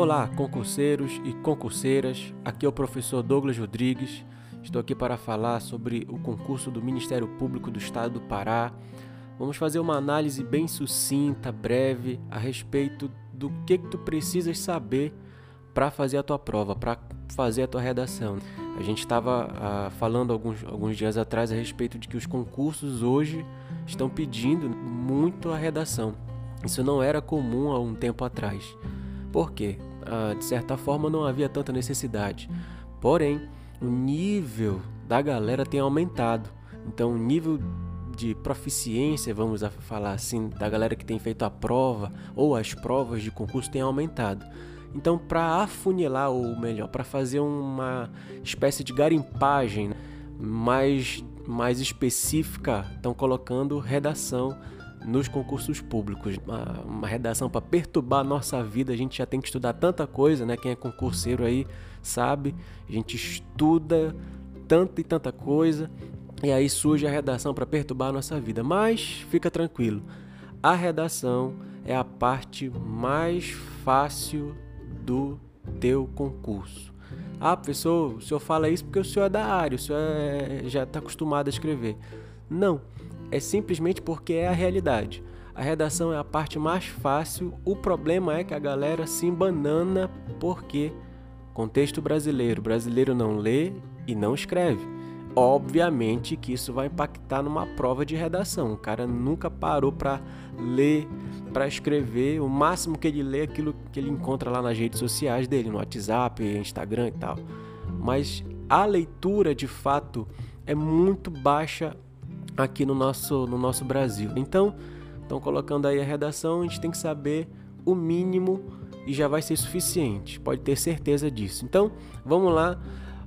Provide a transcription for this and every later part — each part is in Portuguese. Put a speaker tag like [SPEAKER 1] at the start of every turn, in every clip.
[SPEAKER 1] Olá, concurseiros e concurseiras. Aqui é o professor Douglas Rodrigues. Estou aqui para falar sobre o concurso do Ministério Público do Estado do Pará. Vamos fazer uma análise bem sucinta, breve, a respeito do que, que tu precisas saber para fazer a tua prova, para fazer a tua redação. A gente estava ah, falando alguns, alguns dias atrás a respeito de que os concursos hoje estão pedindo muito a redação. Isso não era comum há um tempo atrás. Por quê? Ah, de certa forma não havia tanta necessidade. Porém, o nível da galera tem aumentado. Então, o nível de proficiência, vamos falar assim, da galera que tem feito a prova ou as provas de concurso tem aumentado. Então, para afunilar, ou melhor, para fazer uma espécie de garimpagem né, mais, mais específica, estão colocando redação nos concursos públicos. Uma, uma redação para perturbar a nossa vida, a gente já tem que estudar tanta coisa, né? Quem é concurseiro aí sabe, a gente estuda tanta e tanta coisa, e aí surge a redação para perturbar a nossa vida. Mas fica tranquilo, a redação é a parte mais fácil do teu concurso. Ah, professor, o senhor fala isso porque o senhor é da área, o senhor é, já está acostumado a escrever. Não, é simplesmente porque é a realidade. A redação é a parte mais fácil, o problema é que a galera se embanana porque contexto brasileiro, brasileiro não lê e não escreve. Obviamente que isso vai impactar numa prova de redação. O cara nunca parou para ler, para escrever. O máximo que ele lê é aquilo que ele encontra lá nas redes sociais dele, no WhatsApp, Instagram e tal. Mas a leitura, de fato, é muito baixa aqui no nosso, no nosso Brasil. Então, estão colocando aí a redação, a gente tem que saber o mínimo e já vai ser suficiente, pode ter certeza disso. Então, vamos lá.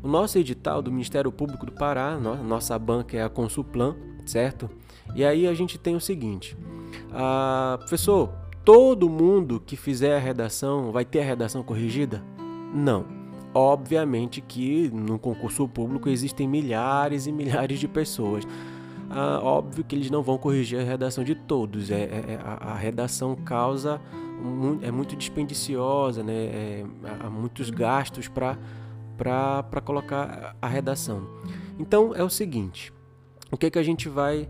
[SPEAKER 1] O nosso edital do Ministério Público do Pará, nossa banca é a Consulplan, certo? E aí a gente tem o seguinte: ah, professor, todo mundo que fizer a redação vai ter a redação corrigida? Não. Obviamente que no concurso público existem milhares e milhares de pessoas ah, óbvio que eles não vão corrigir a redação de todos. É, é, é a, a, redação causa é muito dispendiciosa, né? É, há muitos gastos para para colocar a redação. Então é o seguinte: o que, que a gente vai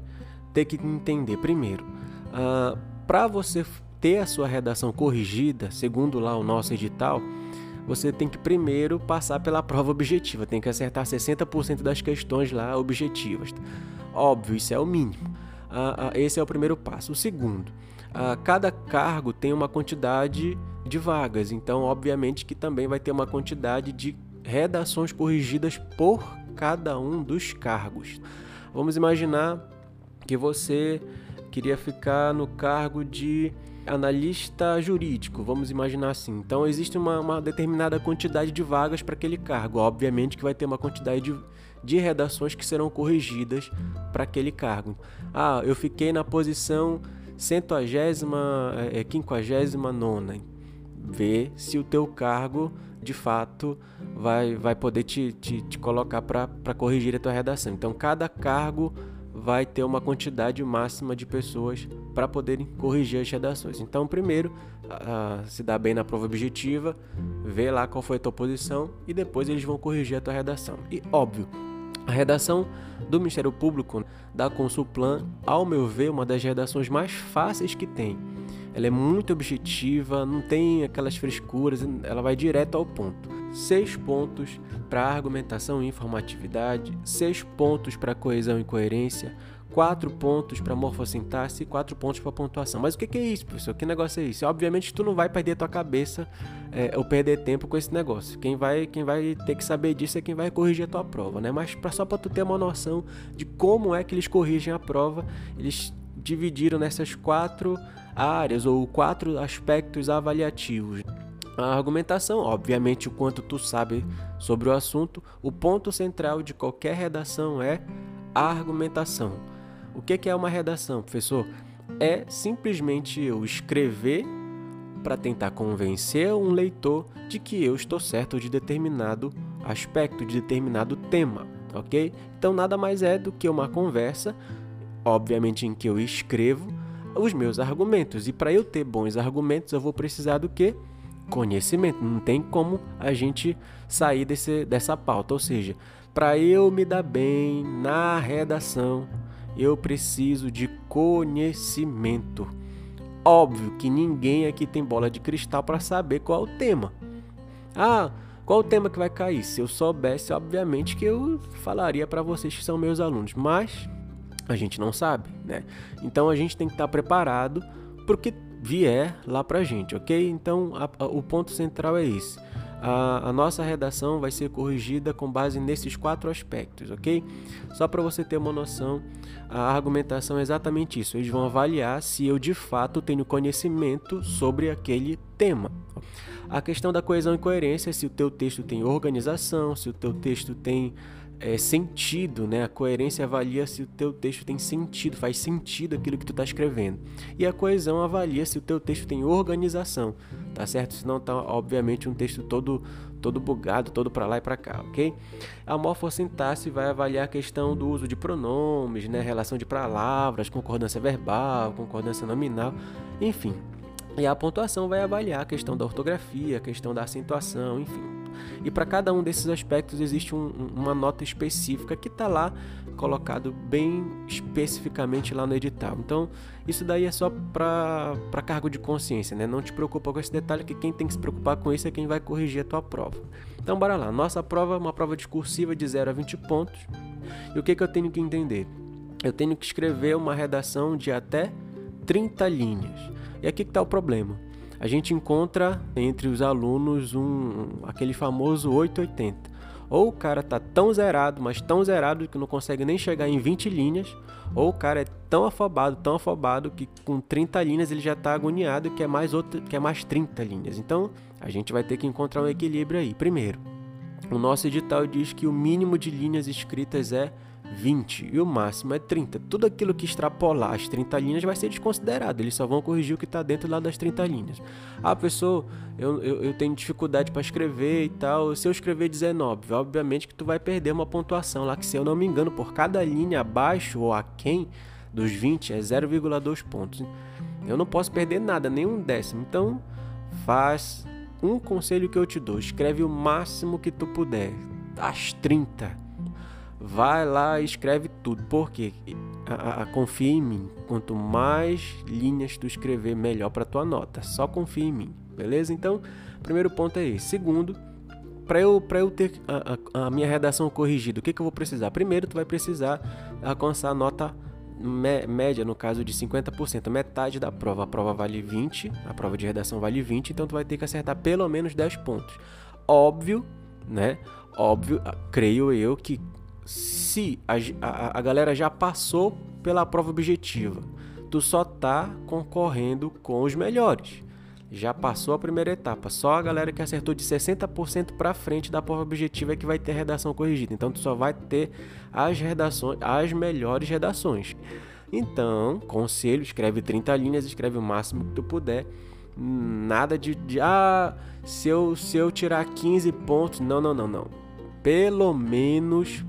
[SPEAKER 1] ter que entender? Primeiro, ah, para você ter a sua redação corrigida, segundo lá o nosso edital, você tem que primeiro passar pela prova objetiva, tem que acertar 60% das questões lá objetivas. Óbvio, isso é o mínimo. Ah, ah, esse é o primeiro passo. O segundo, ah, cada cargo tem uma quantidade de vagas, então, obviamente, que também vai ter uma quantidade de redações corrigidas por cada um dos cargos. Vamos imaginar que você queria ficar no cargo de analista jurídico, vamos imaginar assim. Então existe uma, uma determinada quantidade de vagas para aquele cargo. Obviamente que vai ter uma quantidade de, de redações que serão corrigidas para aquele cargo. Ah, eu fiquei na posição centuagésima, é, quinquagésima nona. Vê se o teu cargo de fato vai, vai poder te, te, te colocar para corrigir a tua redação. Então cada cargo vai ter uma quantidade máxima de pessoas para poderem corrigir as redações. Então, primeiro, se dá bem na prova objetiva, vê lá qual foi a tua posição e depois eles vão corrigir a tua redação. E óbvio, a redação do Ministério Público da Consulplan, ao meu ver, uma das redações mais fáceis que tem. Ela é muito objetiva, não tem aquelas frescuras, ela vai direto ao ponto. Seis pontos para argumentação e informatividade, seis pontos para coesão e coerência, quatro pontos para morfossintaxe e quatro pontos para pontuação. Mas o que, que, é isso, professor? Que negócio é isso? Obviamente tu não vai perder tua cabeça é, ou perder tempo com esse negócio. Quem vai, quem vai ter que saber disso é quem vai corrigir a tua prova, né? Mas pra, só para tu ter uma noção de como é que eles corrigem a prova, eles dividiram nessas quatro áreas ou quatro aspectos avaliativos. A argumentação, obviamente, o quanto tu sabe sobre o assunto, o ponto central de qualquer redação é a argumentação. O que é uma redação, professor? É simplesmente eu escrever para tentar convencer um leitor de que eu estou certo de determinado aspecto, de determinado tema, ok? Então nada mais é do que uma conversa, obviamente em que eu escrevo os meus argumentos. E para eu ter bons argumentos, eu vou precisar do que? Conhecimento. Não tem como a gente sair desse, dessa pauta. Ou seja, para eu me dar bem na redação, eu preciso de conhecimento. Óbvio que ninguém aqui tem bola de cristal para saber qual é o tema. Ah, qual o tema que vai cair? Se eu soubesse, obviamente que eu falaria para vocês que são meus alunos, mas a gente não sabe, né? Então a gente tem que estar preparado para o que vier lá para gente, ok? Então a, a, o ponto central é esse. A, a, nossa redação vai ser corrigida com base nesses quatro aspectos, ok? Só para você ter uma noção, a argumentação é exatamente isso. Eles vão avaliar se eu de fato tenho conhecimento sobre aquele tema. A questão da coesão e coerência, se o teu texto tem organização, se o teu texto tem é, sentido, né? A coerência avalia se o teu texto tem sentido, faz sentido aquilo que tu está escrevendo. E a coesão avalia se o teu texto tem organização, tá certo? Senão tá obviamente um texto todo todo bugado, todo para lá e para cá, ok? A morfossintaxe vai avaliar a questão do uso de pronomes, né? Relação de palavras, concordância verbal, concordância nominal, enfim. E a pontuação vai avaliar a questão da ortografia, a questão da acentuação, enfim. E para cada um desses aspectos existe um, uma nota específica que está lá colocado bem especificamente lá no edital. Então, isso daí é só para cargo de consciência, né? Não te preocupa com esse detalhe, que quem tem que se preocupar com isso é quem vai corrigir a tua prova. Então, bora lá. Nossa prova é uma prova discursiva de 0 a 20 pontos. E o que, que eu tenho que entender? Eu tenho que escrever uma redação de até 30 linhas. E aqui que está o problema a gente encontra entre os alunos um aquele famoso 880. Ou o cara tá tão zerado, mas tão zerado que não consegue nem chegar em 20 linhas, ou o cara é tão afobado, tão afobado que com 30 linhas ele já está agoniado e quer mais outra, quer mais 30 linhas. Então, a gente vai ter que encontrar um equilíbrio aí. Primeiro, o nosso edital diz que o mínimo de linhas escritas é 20 e o máximo é 30. Tudo aquilo que extrapolar as 30 linhas vai ser desconsiderado. Eles só vão corrigir o que está dentro lá das 30 linhas. Ah, pessoa, eu, eu, eu tenho dificuldade para escrever e tal. Se eu escrever 19, obviamente que tu vai perder uma pontuação lá, que se eu não me engano, por cada linha abaixo ou aquém dos 20 é 0,2 pontos. Eu não posso perder nada, nem um décimo. Então, faz um conselho que eu te dou: escreve o máximo que tu puder, as 30 vai lá e escreve tudo. Porque a, a, confia em mim. Quanto mais linhas tu escrever, melhor para tua nota. Só confia em mim, beleza? Então, primeiro ponto é esse. Segundo, para eu, eu ter a, a, a, minha redação corrigida, o que, que eu vou precisar? Primeiro, tu vai precisar alcançar a nota média, no caso de 50%, metade da prova. A prova vale 20, a prova de redação vale 20, então tu vai ter que acertar pelo menos 10 pontos. Óbvio, né? Óbvio, creio eu que se a, a, a galera já passou pela prova objetiva, tu só tá concorrendo com os melhores. Já passou a primeira etapa. Só a galera que acertou de 60% para frente da prova objetiva é que vai ter redação corrigida. Então tu só vai ter as redações, as melhores redações. Então, conselho, escreve 30 linhas, escreve o máximo que tu puder. Nada de, de ah, se eu, se eu tirar 15 pontos, não, não, não, não. Pelo menos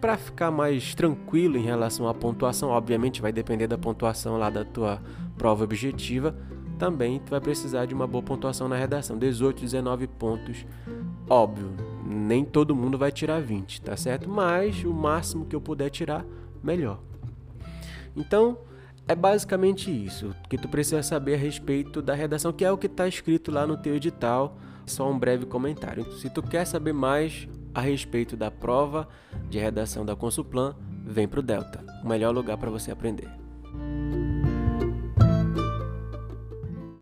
[SPEAKER 1] para ficar mais tranquilo em relação à pontuação, obviamente vai depender da pontuação lá da tua prova objetiva, também tu vai precisar de uma boa pontuação na redação, 18, 19 pontos. Óbvio, nem todo mundo vai tirar 20, tá certo? Mas o máximo que eu puder tirar, melhor. Então, é basicamente isso que tu precisa saber a respeito da redação, que é o que está escrito lá no teu edital. Só um breve comentário. Se tu quer saber mais, a respeito da prova de redação da Consulplan, vem para o Delta, o melhor lugar para você aprender.